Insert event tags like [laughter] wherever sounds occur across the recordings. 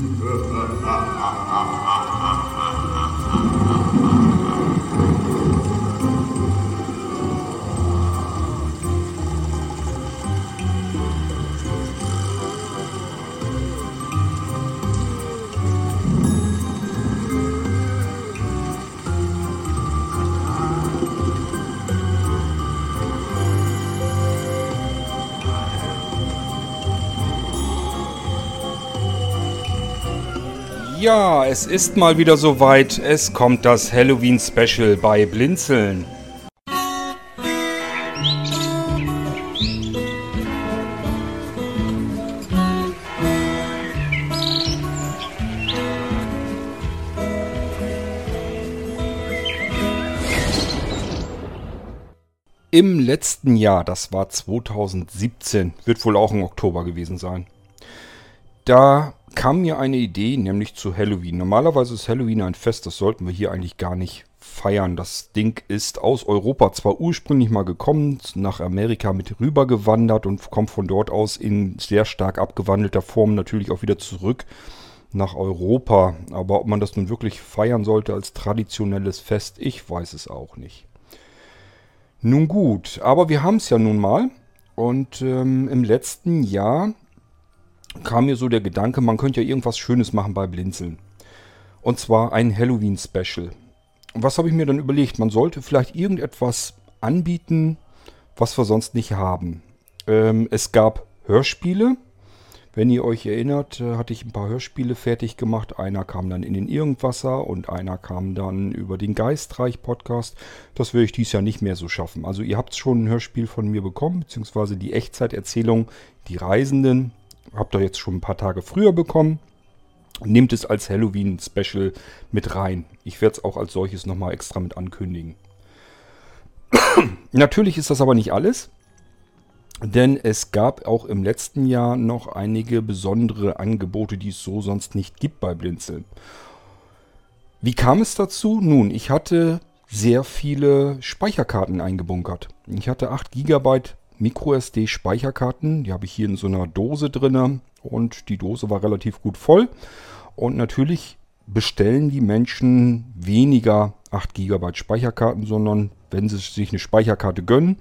Yeah. Ja, es ist mal wieder soweit. Es kommt das Halloween-Special bei Blinzeln. Im letzten Jahr, das war 2017, wird wohl auch im Oktober gewesen sein. Da kam mir eine Idee, nämlich zu Halloween. Normalerweise ist Halloween ein Fest, das sollten wir hier eigentlich gar nicht feiern. Das Ding ist aus Europa zwar ursprünglich mal gekommen, nach Amerika mit rüber gewandert und kommt von dort aus in sehr stark abgewandelter Form natürlich auch wieder zurück nach Europa. Aber ob man das nun wirklich feiern sollte als traditionelles Fest, ich weiß es auch nicht. Nun gut, aber wir haben es ja nun mal. Und ähm, im letzten Jahr kam mir so der Gedanke, man könnte ja irgendwas Schönes machen bei Blinzeln. Und zwar ein Halloween-Special. Was habe ich mir dann überlegt? Man sollte vielleicht irgendetwas anbieten, was wir sonst nicht haben. Ähm, es gab Hörspiele. Wenn ihr euch erinnert, äh, hatte ich ein paar Hörspiele fertig gemacht. Einer kam dann in den Irgendwasser und einer kam dann über den Geistreich-Podcast. Das will ich dies Jahr nicht mehr so schaffen. Also ihr habt schon ein Hörspiel von mir bekommen, beziehungsweise die Echtzeiterzählung Die Reisenden Habt ihr jetzt schon ein paar Tage früher bekommen. Nehmt es als Halloween-Special mit rein. Ich werde es auch als solches nochmal extra mit ankündigen. [coughs] Natürlich ist das aber nicht alles. Denn es gab auch im letzten Jahr noch einige besondere Angebote, die es so sonst nicht gibt bei Blinzeln. Wie kam es dazu? Nun, ich hatte sehr viele Speicherkarten eingebunkert. Ich hatte 8 GB MicroSD Speicherkarten. Die habe ich hier in so einer Dose drin und die Dose war relativ gut voll. Und natürlich bestellen die Menschen weniger 8 GB Speicherkarten, sondern wenn sie sich eine Speicherkarte gönnen,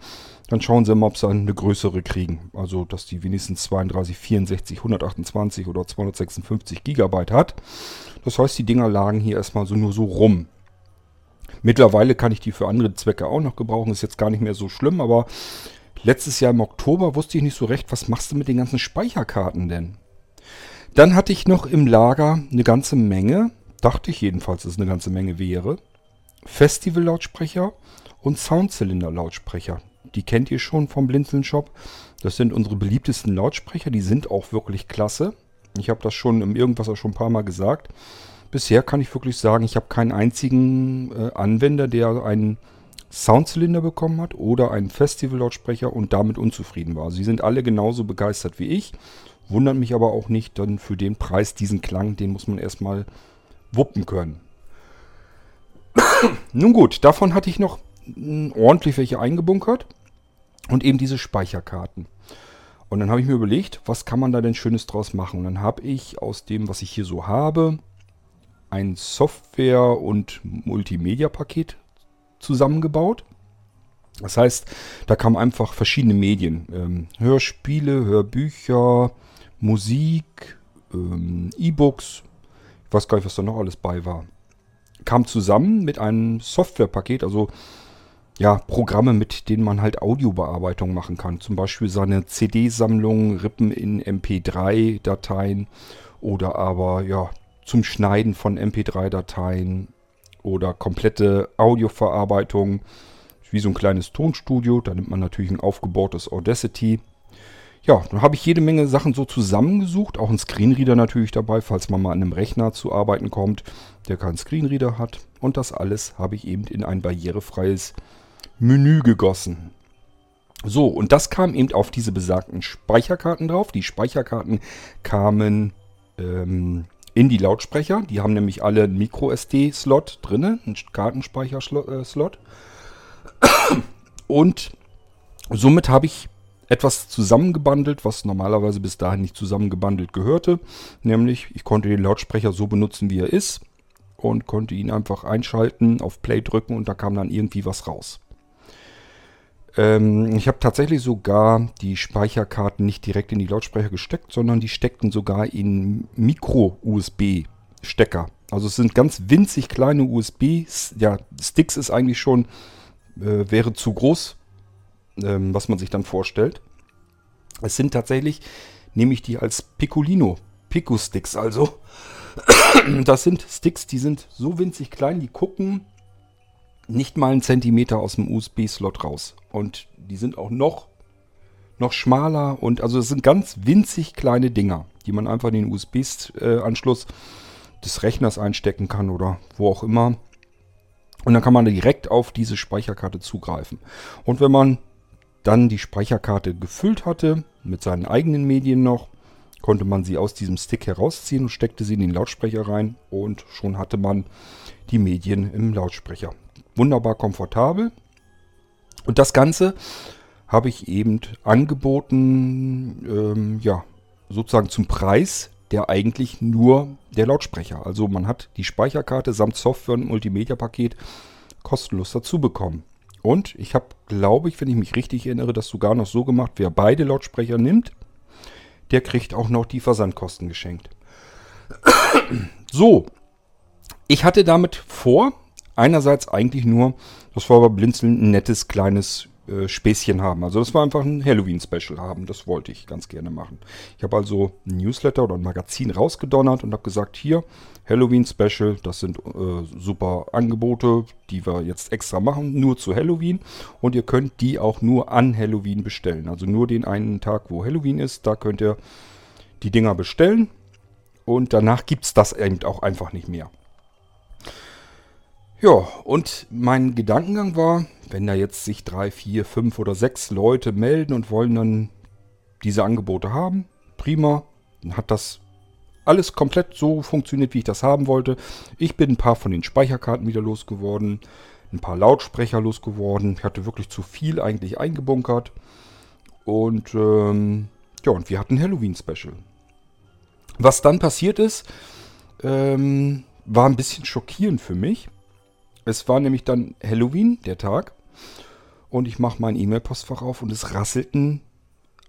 dann schauen sie mal, ob sie eine größere kriegen. Also, dass die wenigstens 32, 64, 128 oder 256 GB hat. Das heißt, die Dinger lagen hier erstmal so nur so rum. Mittlerweile kann ich die für andere Zwecke auch noch gebrauchen. Ist jetzt gar nicht mehr so schlimm, aber Letztes Jahr im Oktober wusste ich nicht so recht, was machst du mit den ganzen Speicherkarten denn? Dann hatte ich noch im Lager eine ganze Menge, dachte ich jedenfalls, dass es eine ganze Menge wäre, Festival-Lautsprecher und Soundzylinder-Lautsprecher. Die kennt ihr schon vom Blinzeln Shop. Das sind unsere beliebtesten Lautsprecher, die sind auch wirklich klasse. Ich habe das schon im Irgendwas auch schon ein paar Mal gesagt. Bisher kann ich wirklich sagen, ich habe keinen einzigen äh, Anwender, der einen Soundzylinder bekommen hat oder einen Festival-Lautsprecher und damit unzufrieden war. Sie sind alle genauso begeistert wie ich, wundert mich aber auch nicht, denn für den Preis, diesen Klang, den muss man erstmal wuppen können. [coughs] Nun gut, davon hatte ich noch ordentlich welche eingebunkert und eben diese Speicherkarten. Und dann habe ich mir überlegt, was kann man da denn Schönes draus machen? Und dann habe ich aus dem, was ich hier so habe, ein Software- und Multimedia-Paket zusammengebaut. Das heißt, da kamen einfach verschiedene Medien. Ähm, Hörspiele, Hörbücher, Musik, ähm, E-Books. Ich weiß gar nicht, was da noch alles bei war. Kam zusammen mit einem Softwarepaket, also ja, Programme, mit denen man halt Audiobearbeitung machen kann. Zum Beispiel seine CD-Sammlung, Rippen in MP3-Dateien oder aber ja, zum Schneiden von MP3-Dateien oder komplette Audioverarbeitung, wie so ein kleines Tonstudio. Da nimmt man natürlich ein aufgebautes Audacity. Ja, dann habe ich jede Menge Sachen so zusammengesucht. Auch ein Screenreader natürlich dabei, falls man mal an einem Rechner zu arbeiten kommt, der keinen Screenreader hat. Und das alles habe ich eben in ein barrierefreies Menü gegossen. So, und das kam eben auf diese besagten Speicherkarten drauf. Die Speicherkarten kamen ähm, in die Lautsprecher. Die haben nämlich alle einen Micro-SD-Slot drin, einen Kartenspeicherslot. Und somit habe ich etwas zusammengebandelt, was normalerweise bis dahin nicht zusammengebandelt gehörte. Nämlich, ich konnte den Lautsprecher so benutzen, wie er ist und konnte ihn einfach einschalten, auf Play drücken und da kam dann irgendwie was raus. Ähm, ich habe tatsächlich sogar die Speicherkarten nicht direkt in die Lautsprecher gesteckt, sondern die steckten sogar in Micro-USB-Stecker. Also es sind ganz winzig kleine USB, ja, Sticks ist eigentlich schon, äh, wäre zu groß, ähm, was man sich dann vorstellt. Es sind tatsächlich, nehme ich die als Piccolino, Pico-Sticks also. [clears throat] Das sind Sticks, die sind so winzig klein, die gucken nicht mal einen Zentimeter aus dem USB-Slot raus. Und die sind auch noch, noch schmaler und also es sind ganz winzig kleine Dinger, die man einfach in den USB-Anschluss des Rechners einstecken kann oder wo auch immer. Und dann kann man direkt auf diese Speicherkarte zugreifen. Und wenn man dann die Speicherkarte gefüllt hatte, mit seinen eigenen Medien noch, konnte man sie aus diesem Stick herausziehen und steckte sie in den Lautsprecher rein und schon hatte man die Medien im Lautsprecher. Wunderbar komfortabel. Und das Ganze habe ich eben angeboten, ähm, ja, sozusagen zum Preis, der eigentlich nur der Lautsprecher. Also man hat die Speicherkarte samt Software und Multimedia-Paket kostenlos dazu bekommen. Und ich habe, glaube ich, wenn ich mich richtig erinnere, das sogar noch so gemacht, wer beide Lautsprecher nimmt, der kriegt auch noch die Versandkosten geschenkt. so, ich hatte damit vor, einerseits eigentlich nur, das war bei Blinzeln ein nettes kleines äh, Späßchen haben. Also das war einfach ein Halloween-Special haben. Das wollte ich ganz gerne machen. Ich habe also ein Newsletter oder ein Magazin rausgedonnert und habe gesagt, hier, Halloween-Special, das sind äh, super Angebote, die wir jetzt extra machen, nur zu Halloween. Und ihr könnt die auch nur an Halloween bestellen. Also nur den einen Tag, wo Halloween ist, da könnt ihr die Dinger bestellen. Und danach gibt es das eben auch einfach nicht mehr. Ja, und mein Gedankengang war, wenn da jetzt sich drei, vier, fünf oder sechs Leute melden und wollen dann diese Angebote haben, prima, dann hat das alles komplett so funktioniert, wie ich das haben wollte. Ich bin ein paar von den Speicherkarten wieder losgeworden, ein paar Lautsprecher losgeworden. Ich hatte wirklich zu viel eigentlich eingebunkert. Und ähm, ja, und wir hatten Halloween-Special. Was dann passiert ist, ähm, war ein bisschen schockierend für mich. Es war nämlich dann Halloween, der Tag. Und ich mache mein E-Mail-Postfach auf und es rasselten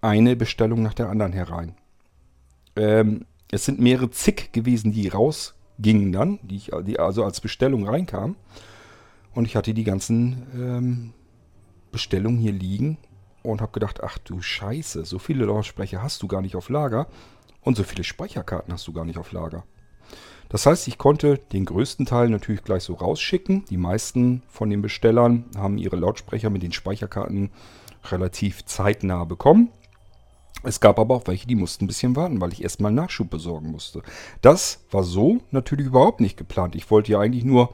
eine Bestellung nach der anderen herein. Ähm, es sind mehrere zig gewesen, die rausgingen dann, die, ich, die also als Bestellung reinkamen. Und ich hatte die ganzen ähm, Bestellungen hier liegen und habe gedacht, ach du Scheiße, so viele Lautsprecher hast du gar nicht auf Lager und so viele Speicherkarten hast du gar nicht auf Lager. Das heißt, ich konnte den größten Teil natürlich gleich so rausschicken. Die meisten von den Bestellern haben ihre Lautsprecher mit den Speicherkarten relativ zeitnah bekommen. Es gab aber auch welche, die mussten ein bisschen warten, weil ich erstmal Nachschub besorgen musste. Das war so natürlich überhaupt nicht geplant. Ich wollte ja eigentlich nur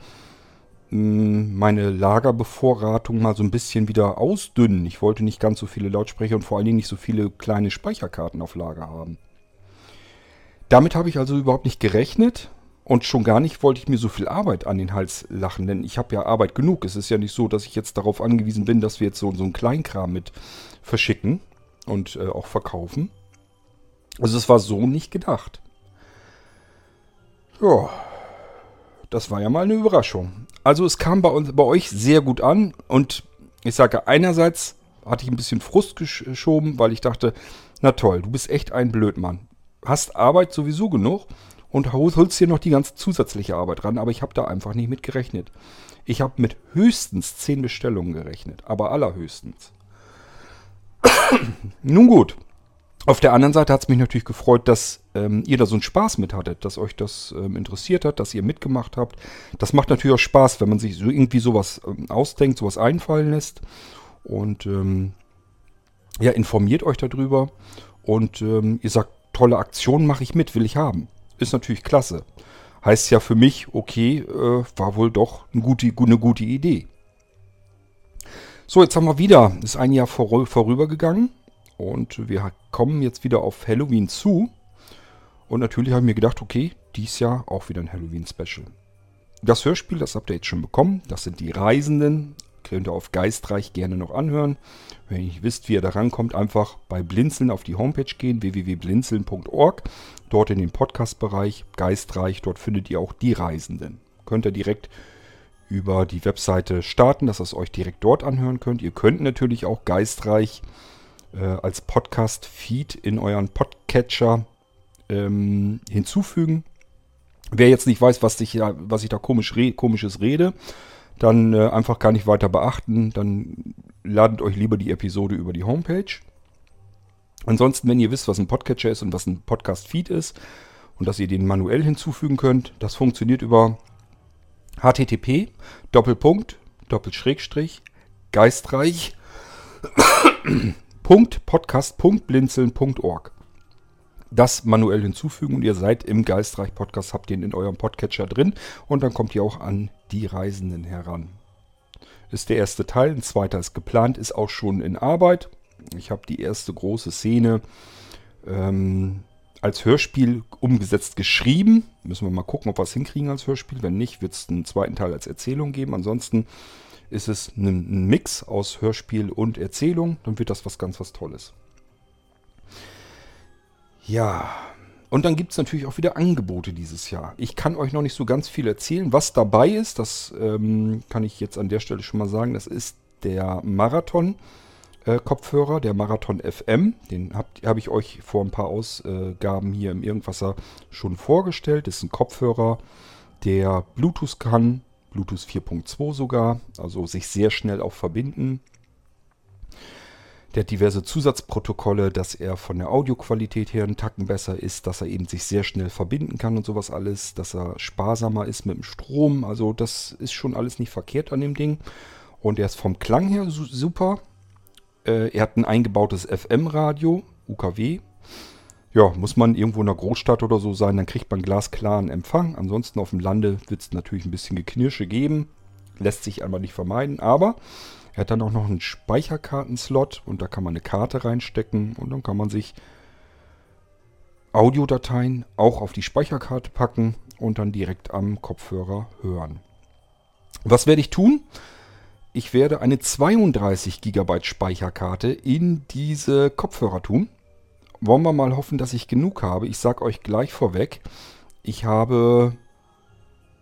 hm, meine Lagerbevorratung mal so ein bisschen wieder ausdünnen. Ich wollte nicht ganz so viele Lautsprecher und vor allen Dingen nicht so viele kleine Speicherkarten auf Lager haben. Damit habe ich also überhaupt nicht gerechnet und schon gar nicht wollte ich mir so viel Arbeit an den Hals lachen, denn ich habe ja Arbeit genug. Es ist ja nicht so, dass ich jetzt darauf angewiesen bin, dass wir jetzt so, so einen Kleinkram mit verschicken und äh, auch verkaufen. Also es war so nicht gedacht. Ja, das war ja mal eine Überraschung. Also es kam bei, uns, bei euch sehr gut an und ich sage einerseits hatte ich ein bisschen Frust geschoben, weil ich dachte, na toll, du bist echt ein Blödmann. Hast Arbeit sowieso genug und holst dir noch die ganze zusätzliche Arbeit ran, aber ich habe da einfach nicht mit gerechnet. Ich habe mit höchstens 10 Bestellungen gerechnet, aber allerhöchstens. [coughs] Nun gut. Auf der anderen Seite hat es mich natürlich gefreut, dass ähm, ihr da so einen Spaß mit hattet, dass euch das ähm, interessiert hat, dass ihr mitgemacht habt. Das macht natürlich auch Spaß, wenn man sich so irgendwie sowas ähm, ausdenkt, sowas einfallen lässt. Und ähm, ja, informiert euch darüber. Und ähm, ihr sagt, tolle Aktion mache ich mit, will ich haben ist natürlich klasse. Heißt ja für mich, okay, äh, war wohl doch eine gute, eine gute Idee. So, jetzt haben wir wieder, ist ein Jahr vor, vorübergegangen und wir kommen jetzt wieder auf Halloween zu. Und natürlich habe ich mir gedacht, okay, dies Jahr auch wieder ein Halloween-Special. Das Hörspiel, das habt ihr jetzt schon bekommen. Das sind die Reisenden, Könnt ihr auf Geistreich gerne noch anhören. Wenn ihr nicht wisst, wie ihr da rankommt, einfach bei Blinzeln auf die Homepage gehen, www.blinzeln.org. Dort in den Podcast-Bereich Geistreich, dort findet ihr auch die Reisenden. Könnt ihr direkt über die Webseite starten, dass ihr es euch direkt dort anhören könnt. Ihr könnt natürlich auch Geistreich äh, als Podcast-Feed in euren Podcatcher ähm, hinzufügen. Wer jetzt nicht weiß, was ich, was ich da komisch re komisches rede, dann äh, einfach gar nicht weiter beachten. Dann ladet euch lieber die Episode über die Homepage. Ansonsten, wenn ihr wisst, was ein Podcatcher ist und was ein Podcast-Feed ist und dass ihr den manuell hinzufügen könnt, das funktioniert über http Doppelpunkt Doppelschrägstrich geistreich [coughs] podcast.blinzeln.org das manuell hinzufügen und ihr seid im Geistreich Podcast, habt den in eurem Podcatcher drin und dann kommt ihr auch an die Reisenden heran. Ist der erste Teil, ein zweiter ist geplant, ist auch schon in Arbeit. Ich habe die erste große Szene ähm, als Hörspiel umgesetzt geschrieben. Müssen wir mal gucken, ob wir es hinkriegen als Hörspiel. Wenn nicht, wird es einen zweiten Teil als Erzählung geben. Ansonsten ist es ein, Mix aus Hörspiel und Erzählung. Dann wird das was ganz was Tolles. Ja, und dann gibt es natürlich auch wieder Angebote dieses Jahr. Ich kann euch noch nicht so ganz viel erzählen. Was dabei ist, das ähm, kann ich jetzt an der Stelle schon mal sagen. Das ist der Marathon-Kopfhörer, äh, der Marathon FM. Den habe hab ich euch vor ein paar Ausgaben hier im Irgendwasser schon vorgestellt. Das ist ein Kopfhörer, der Bluetooth kann, Bluetooth 4.2 sogar, also sich sehr schnell auch verbinden der hat diverse Zusatzprotokolle, dass er von der Audioqualität her einen Tacken besser ist, dass er eben sich sehr schnell verbinden kann und sowas alles, dass er sparsamer ist mit dem Strom. Also das ist schon alles nicht verkehrt an dem Ding. Und er ist vom Klang her super. Äh, er hat ein eingebautes FM-Radio, UKW. Ja, muss man irgendwo in einer Großstadt oder so sein, dann kriegt man glasklaren Empfang. Ansonsten auf dem Lande wird es natürlich ein bisschen Geknirsche geben. Lässt sich einmal nicht vermeiden, aber er hat dann auch noch einen Speicherkartenslot und da kann man eine Karte reinstecken und dann kann man sich Audiodateien auch auf die Speicherkarte packen und dann direkt am Kopfhörer hören. Was werde ich tun? Ich werde eine 32 GB Speicherkarte in diese Kopfhörer tun. Wollen wir mal hoffen, dass ich genug habe. Ich sage euch gleich vorweg, ich habe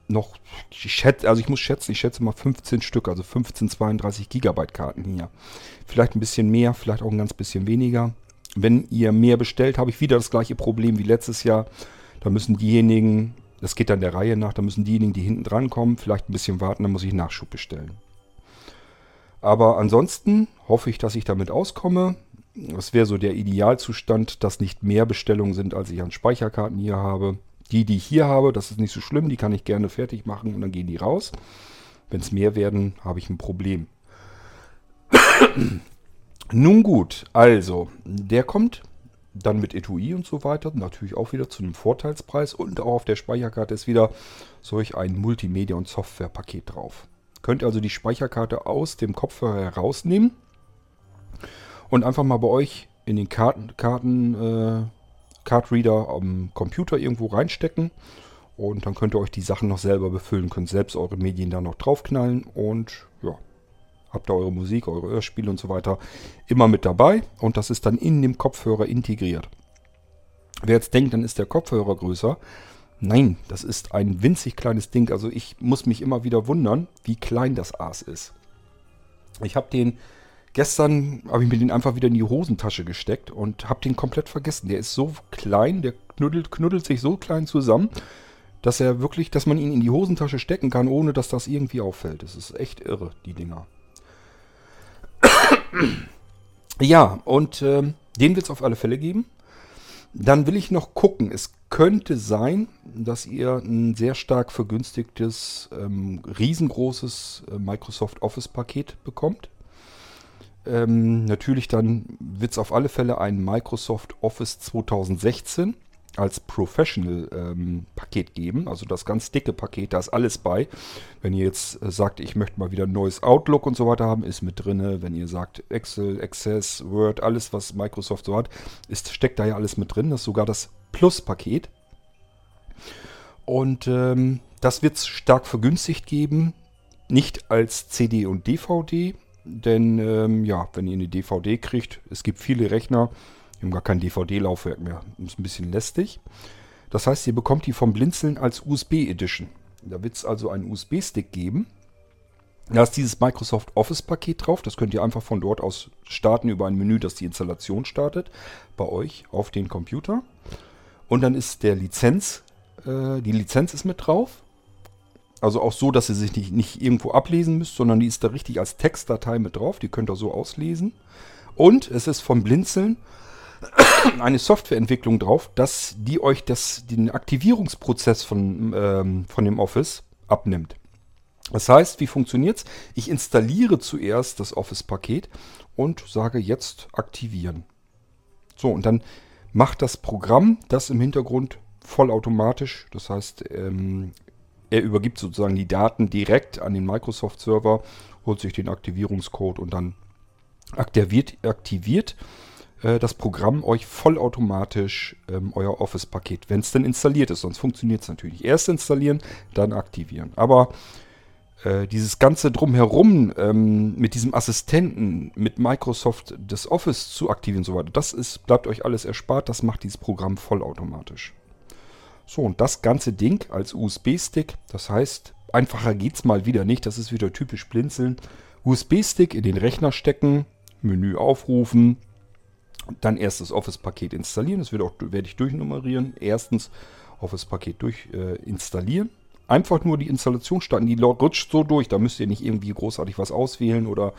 noch, ich schätze, also ich muss schätzen, ich schätze mal 15 Stück, also 15 32 Gigabyte Karten hier. Vielleicht ein bisschen mehr, vielleicht auch ein ganz bisschen weniger. Wenn ihr mehr bestellt, habe ich wieder das gleiche Problem wie letztes Jahr. Da müssen diejenigen, das geht dann der Reihe nach, da müssen diejenigen, die hinten dran kommen, vielleicht ein bisschen warten, dann muss ich Nachschub bestellen. Aber ansonsten hoffe ich, dass ich damit auskomme. Das wäre so der Idealzustand, dass nicht mehr Bestellungen sind, als ich an Speicherkarten hier habe. Die, die ich hier habe, das ist nicht so schlimm, die kann ich gerne fertig machen und dann gehen die raus. Wenn es mehr werden, habe ich ein Problem. [coughs] Nun gut, also, der kommt dann mit Etui und so weiter, natürlich auch wieder zu einem Vorteilspreis und auch auf der Speicherkarte ist wieder solch ein Multimedia- und Softwarepaket drauf. Könnt also die Speicherkarte aus dem Kopfhörer herausnehmen und einfach mal bei euch in den Karten, Karten äh, Cardreader am Computer irgendwo reinstecken und dann könnt ihr euch die Sachen noch selber befüllen, könnt selbst eure Medien da noch draufknallen und ja, habt ihr eure Musik, eure Hörspiele und so weiter immer mit dabei und das ist dann in dem Kopfhörer integriert. Wer jetzt denkt, dann ist der Kopfhörer größer. Nein, das ist ein winzig kleines Ding. Also ich muss mich immer wieder wundern, wie klein das Aas ist. Ich habe den Gestern habe ich mir den einfach wieder in die Hosentasche gesteckt und habe den komplett vergessen. Der ist so klein, der knuddelt, knuddelt sich so klein zusammen, dass er wirklich, dass man ihn in die Hosentasche stecken kann, ohne dass das irgendwie auffällt. Das ist echt irre, die Dinger. ja, und äh, den wird es auf alle Fälle geben. Dann will ich noch gucken. Es könnte sein, dass ihr ein sehr stark vergünstigtes, ähm, riesengroßes äh, Microsoft Office Paket bekommt. Ähm, natürlich dann wird es auf alle Fälle ein Microsoft Office 2016 als Professional-Paket ähm, geben. Also das ganz dicke Paket, da ist alles bei. Wenn ihr jetzt äh, sagt, ich möchte mal wieder ein neues Outlook und so weiter haben, ist mit drin. Wenn ihr sagt Excel, Access, Word, alles was Microsoft so hat, ist, steckt da ja alles mit drin. Das ist sogar das Plus-Paket. Und ähm, das wird es stark vergünstigt geben nicht als CD und DVD, denn ähm, ja, wenn ihr eine DVD kriegt, es gibt viele Rechner, die haben gar kein DVD-Laufwerk mehr. Das ist ein bisschen lästig. Das heißt, ihr bekommt die vom Blinzeln als USB Edition. Da wird es also einen USB-Stick geben. Da ist dieses Microsoft Office-Paket drauf. Das könnt ihr einfach von dort aus starten über ein Menü, das die Installation startet. Bei euch auf den Computer. Und dann ist der Lizenz, äh, die Lizenz ist mit drauf. Also auch so, dass ihr sich nicht, nicht irgendwo ablesen müsst, sondern die ist da richtig als Textdatei mit drauf. Die könnt ihr so auslesen. Und es ist vom Blinzeln eine Softwareentwicklung drauf, dass die euch das, den Aktivierungsprozess von, ähm, von dem Office abnimmt. Das heißt, wie funktioniert es? Ich installiere zuerst das Office-Paket und sage jetzt aktivieren. So, und dann macht das Programm das im Hintergrund vollautomatisch. Das heißt, ähm, er übergibt sozusagen die Daten direkt an den Microsoft-Server, holt sich den Aktivierungscode und dann aktiviert, aktiviert äh, das Programm euch vollautomatisch ähm, euer Office-Paket, wenn es denn installiert ist. Sonst funktioniert es natürlich. Erst installieren, dann aktivieren. Aber äh, dieses ganze Drumherum ähm, mit diesem Assistenten, mit Microsoft das Office zu aktivieren und so weiter, das ist, bleibt euch alles erspart. Das macht dieses Programm vollautomatisch. So, und das ganze Ding als USB-Stick, das heißt, einfacher geht es mal wieder nicht. Das ist wieder typisch blinzeln. USB-Stick in den Rechner stecken, Menü aufrufen, dann erst das Office-Paket installieren. Das auch, werde ich durchnummerieren. Erstens Office-Paket durch äh, installieren. Einfach nur die Installation starten. Die rutscht so durch. Da müsst ihr nicht irgendwie großartig was auswählen oder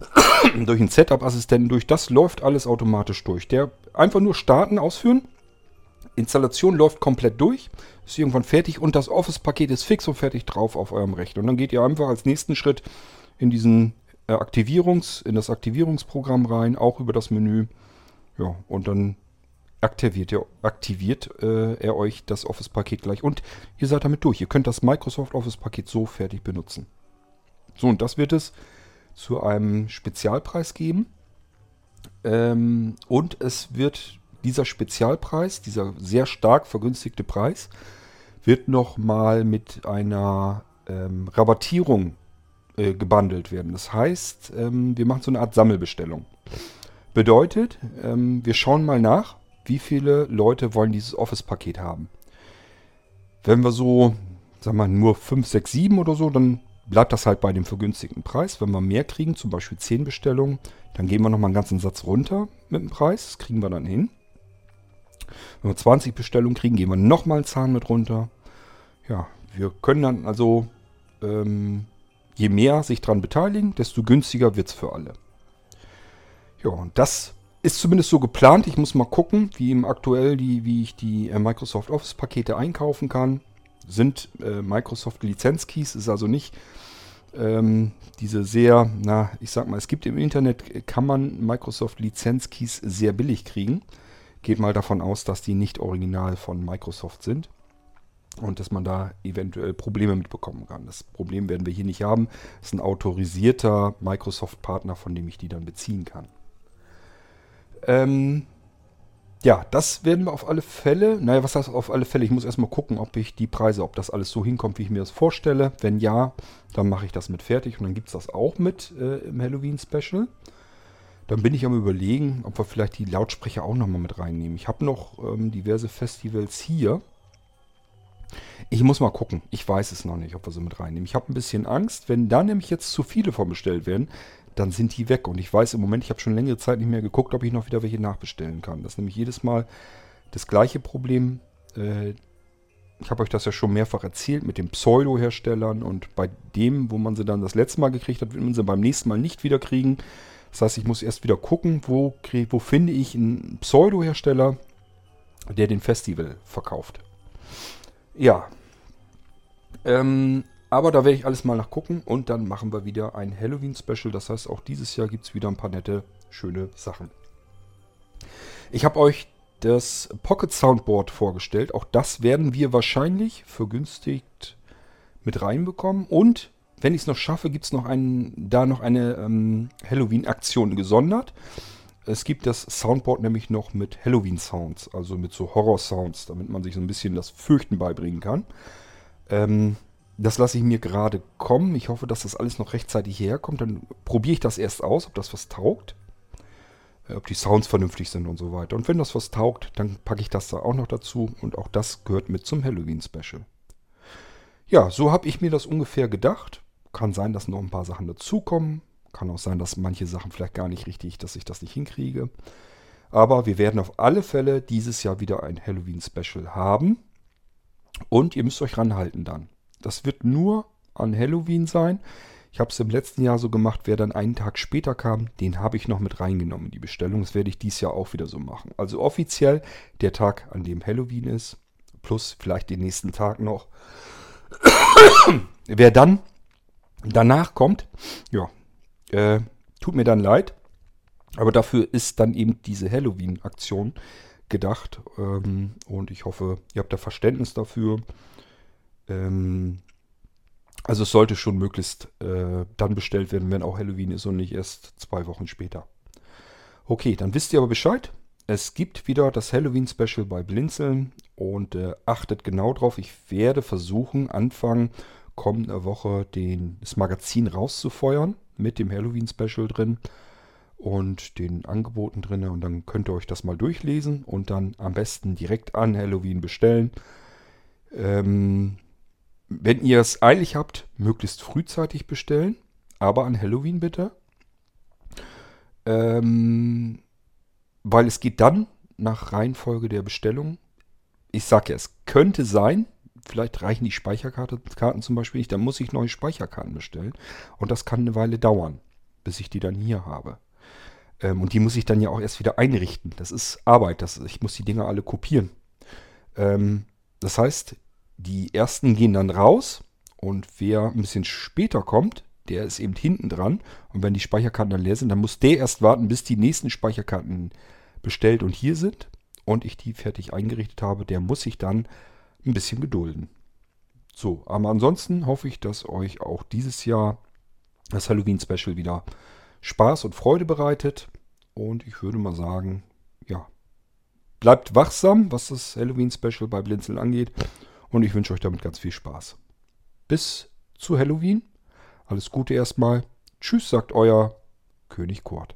[coughs] durch einen Setup-Assistenten durch. Das läuft alles automatisch durch. Der einfach nur starten, ausführen. Installation läuft komplett durch, ist irgendwann fertig und das Office-Paket ist fix und fertig drauf auf eurem Rechner. Und dann geht ihr einfach als nächsten Schritt in diesen Aktivierungs, in das Aktivierungsprogramm rein, auch über das Menü. Ja, und dann aktiviert, ihr, aktiviert äh, er euch das Office-Paket gleich. Und ihr seid damit durch. Ihr könnt das Microsoft Office-Paket so fertig benutzen. So, und das wird es zu einem Spezialpreis geben. Ähm, und es wird dieser Spezialpreis, dieser sehr stark vergünstigte Preis, wird nochmal mit einer ähm, Rabattierung äh, gebundelt werden. Das heißt, ähm, wir machen so eine Art Sammelbestellung. Bedeutet, ähm, wir schauen mal nach, wie viele Leute wollen dieses Office-Paket haben. Wenn wir so, sagen wir nur 5, 6, 7 oder so, dann bleibt das halt bei dem vergünstigten Preis. Wenn wir mehr kriegen, zum Beispiel 10 Bestellungen, dann gehen wir nochmal einen ganzen Satz runter mit dem Preis. Das kriegen wir dann hin. Wenn wir 20 Bestellungen kriegen, gehen wir nochmal einen Zahn mit runter. Ja, wir können dann also ähm, je mehr sich daran beteiligen, desto günstiger wird es für alle. Ja, und das ist zumindest so geplant. Ich muss mal gucken, wie im aktuell die, wie ich die äh, Microsoft Office Pakete einkaufen kann. Sind äh, Microsoft Lizenzkeys, ist also nicht ähm, diese sehr, na, ich sag mal, es gibt im Internet, kann man Microsoft Lizenzkeys sehr billig kriegen. Geht mal davon aus, dass die nicht original von Microsoft sind und dass man da eventuell Probleme mitbekommen kann. Das Problem werden wir hier nicht haben. Das ist ein autorisierter Microsoft-Partner, von dem ich die dann beziehen kann. Ähm, ja, das werden wir auf alle Fälle. Naja, was heißt auf alle Fälle? Ich muss erstmal gucken, ob ich die Preise, ob das alles so hinkommt, wie ich mir das vorstelle. Wenn ja, dann mache ich das mit fertig und dann gibt es das auch mit äh, im Halloween-Special. Dann bin ich am überlegen, ob wir vielleicht die Lautsprecher auch nochmal mit reinnehmen. Ich habe noch ähm, diverse Festivals hier ich muss mal gucken. Ich weiß es noch nicht, ob wir sie mit reinnehmen. Ich habe ein bisschen Angst, wenn da nämlich jetzt zu viele von bestellt werden, dann sind die weg. Und ich weiß im Moment, ich habe schon längere Zeit nicht mehr geguckt, ob ich noch wieder welche nachbestellen kann. Das ist nämlich jedes Mal das gleiche Problem. Äh, ich habe euch das ja schon mehrfach erzählt mit den Pseudo-Herstellern und bei dem, wo man sie dann das letzte Mal gekriegt hat, wird man sie beim nächsten Mal nicht wieder kriegen. Das heißt, ich muss erst wieder gucken, wo, wo finde ich einen Pseudo-Hersteller, der den Festival verkauft. Ja. Ähm, aber da werde ich alles mal nachgucken und dann machen wir wieder ein Halloween-Special. Das heißt, auch dieses Jahr gibt es wieder ein paar nette, schöne Sachen. Ich habe euch das Pocket Soundboard vorgestellt. Auch das werden wir wahrscheinlich vergünstigt mit reinbekommen. Und wenn ich es noch schaffe, gibt es noch einen, da noch eine ähm, Halloween-Aktion gesondert. Es gibt das Soundboard nämlich noch mit Halloween-Sounds, also mit so Horror-Sounds, damit man sich so ein bisschen das Fürchten beibringen kann. Ähm, das lasse ich mir gerade kommen. Ich hoffe, dass das alles noch rechtzeitig herkommt. Dann probiere ich das erst aus, ob das was taugt. Äh, ob die Sounds vernünftig sind und so weiter. Und wenn das was taugt, dann packe ich das da auch noch dazu. Und auch das gehört mit zum Halloween-Special. Ja, so habe ich mir das ungefähr gedacht. Kann sein, dass noch ein paar Sachen dazukommen. Kann auch sein, dass manche Sachen vielleicht gar nicht richtig, dass ich das nicht hinkriege. Aber wir werden auf alle Fälle dieses Jahr wieder ein Halloween-Special haben. Und ihr müsst euch ranhalten dann. Das wird nur an Halloween sein. Ich habe es im letzten Jahr so gemacht, wer dann einen Tag später kam, den habe ich noch mit reingenommen in die Bestellung. Das werde ich dieses Jahr auch wieder so machen. Also offiziell der Tag, an dem Halloween ist, plus vielleicht den nächsten Tag noch. [coughs] wer dann danach kommt, ja, äh, tut mir dann leid. Aber dafür ist dann eben diese Halloween-Aktion gedacht. Ähm, und ich hoffe, ihr habt da Verständnis dafür. Ähm, also es sollte schon möglichst äh, dann bestellt werden, wenn auch Halloween ist und nicht erst zwei Wochen später. Okay, dann wisst ihr aber Bescheid. Es gibt wieder das Halloween-Special bei Blinzeln und äh, achtet genau drauf. Ich werde versuchen, Anfang kommender Woche den, das Magazin rauszufeuern mit dem Halloween-Special drin und den Angeboten drin. Und dann könnt ihr euch das mal durchlesen und dann am besten direkt an Halloween bestellen. Ähm, wenn ihr es eilig habt, möglichst frühzeitig bestellen, aber an Halloween bitte. Ähm, weil es geht dann nach Reihenfolge der Bestellung. Ich sage ja, es könnte sein, vielleicht reichen die Speicherkarten zum Beispiel nicht, dann muss ich neue Speicherkarten bestellen. Und das kann eine Weile dauern, bis ich die dann hier habe. Ähm, und die muss ich dann ja auch erst wieder einrichten. Das ist Arbeit. Das, ich muss die Dinger alle kopieren. Ähm, das heißt, die ersten gehen dann raus und wer ein bisschen später kommt, der ist eben hinten dran. Und wenn die Speicherkarten dann leer sind, dann muss der erst warten, bis die nächsten Speicherkarten bestellt und hier sind und ich die fertig eingerichtet habe. Der muss sich dann ein bisschen gedulden. So, aber ansonsten hoffe ich, dass euch auch dieses Jahr das Halloween-Special wieder Spaß und Freude bereitet. Und ich würde mal sagen, ja, bleibt wachsam, was das Halloween-Special bei Blinzeln angeht. Und ich wünsche euch damit ganz viel Spaß. Bis zu Halloween. Alles Gute erstmal. Tschüss, sagt euer König Kurt.